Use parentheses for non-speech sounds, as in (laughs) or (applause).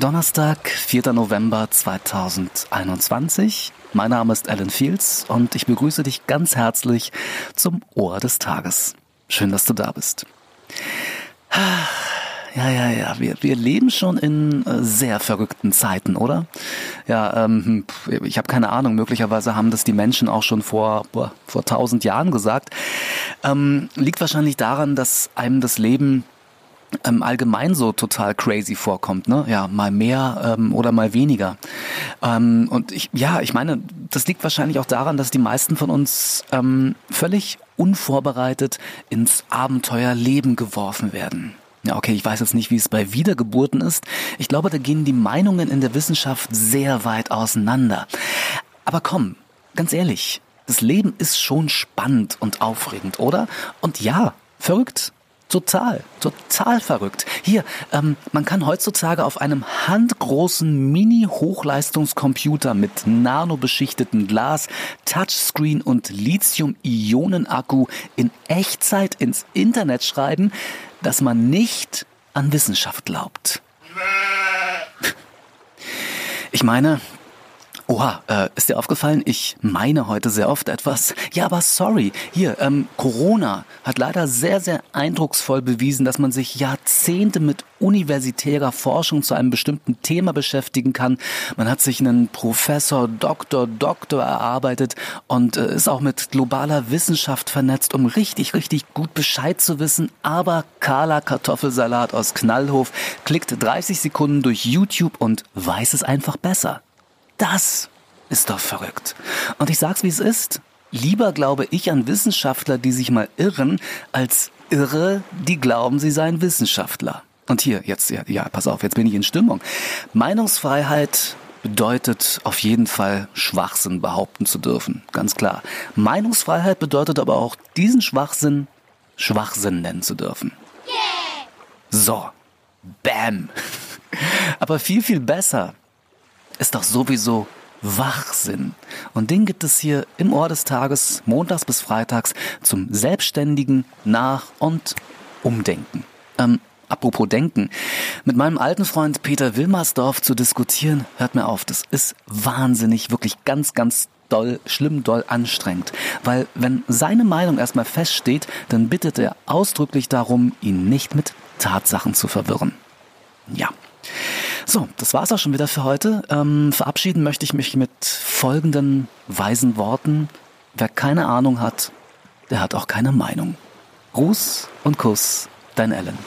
Donnerstag, 4. November 2021. Mein Name ist Alan Fields und ich begrüße dich ganz herzlich zum Ohr des Tages. Schön, dass du da bist. Ja, ja, ja, wir, wir leben schon in äh, sehr verrückten Zeiten, oder? Ja, ähm, ich habe keine Ahnung, möglicherweise haben das die Menschen auch schon vor, vor tausend Jahren gesagt. Ähm, liegt wahrscheinlich daran, dass einem das Leben ähm, allgemein so total crazy vorkommt, ne? Ja, mal mehr ähm, oder mal weniger. Ähm, und ich, ja, ich meine, das liegt wahrscheinlich auch daran, dass die meisten von uns ähm, völlig unvorbereitet ins Abenteuerleben geworfen werden. Ja, okay, ich weiß jetzt nicht, wie es bei Wiedergeburten ist. Ich glaube, da gehen die Meinungen in der Wissenschaft sehr weit auseinander. Aber komm, ganz ehrlich, das Leben ist schon spannend und aufregend, oder? Und ja, verrückt. Total, total verrückt. Hier, ähm, man kann heutzutage auf einem handgroßen Mini-Hochleistungscomputer mit nanobeschichteten Glas, Touchscreen und Lithium-Ionen-Akku in Echtzeit ins Internet schreiben, dass man nicht an Wissenschaft glaubt. Ich meine, Oha, äh, ist dir aufgefallen? Ich meine heute sehr oft etwas. Ja, aber sorry. Hier, ähm, Corona hat leider sehr, sehr eindrucksvoll bewiesen, dass man sich Jahrzehnte mit universitärer Forschung zu einem bestimmten Thema beschäftigen kann. Man hat sich einen Professor, Doktor, Doktor erarbeitet und äh, ist auch mit globaler Wissenschaft vernetzt, um richtig, richtig gut Bescheid zu wissen. Aber Carla Kartoffelsalat aus Knallhof klickt 30 Sekunden durch YouTube und weiß es einfach besser. Das ist doch verrückt. Und ich sag's wie es ist. Lieber glaube ich an Wissenschaftler, die sich mal irren, als Irre, die glauben, sie seien Wissenschaftler. Und hier, jetzt, ja, ja, pass auf, jetzt bin ich in Stimmung. Meinungsfreiheit bedeutet auf jeden Fall Schwachsinn behaupten zu dürfen. Ganz klar. Meinungsfreiheit bedeutet aber auch, diesen Schwachsinn Schwachsinn nennen zu dürfen. Yeah. So. Bam. (laughs) Aber viel, viel besser ist doch sowieso Wachsinn. Und den gibt es hier im Ohr des Tages, montags bis freitags, zum selbstständigen Nach- und Umdenken. Ähm, apropos Denken. Mit meinem alten Freund Peter Wilmersdorf zu diskutieren, hört mir auf, das ist wahnsinnig, wirklich ganz, ganz doll, schlimm doll anstrengend. Weil wenn seine Meinung erstmal feststeht, dann bittet er ausdrücklich darum, ihn nicht mit Tatsachen zu verwirren. Ja. So, das war's auch schon wieder für heute. Ähm, verabschieden möchte ich mich mit folgenden weisen Worten. Wer keine Ahnung hat, der hat auch keine Meinung. Gruß und Kuss, dein Ellen.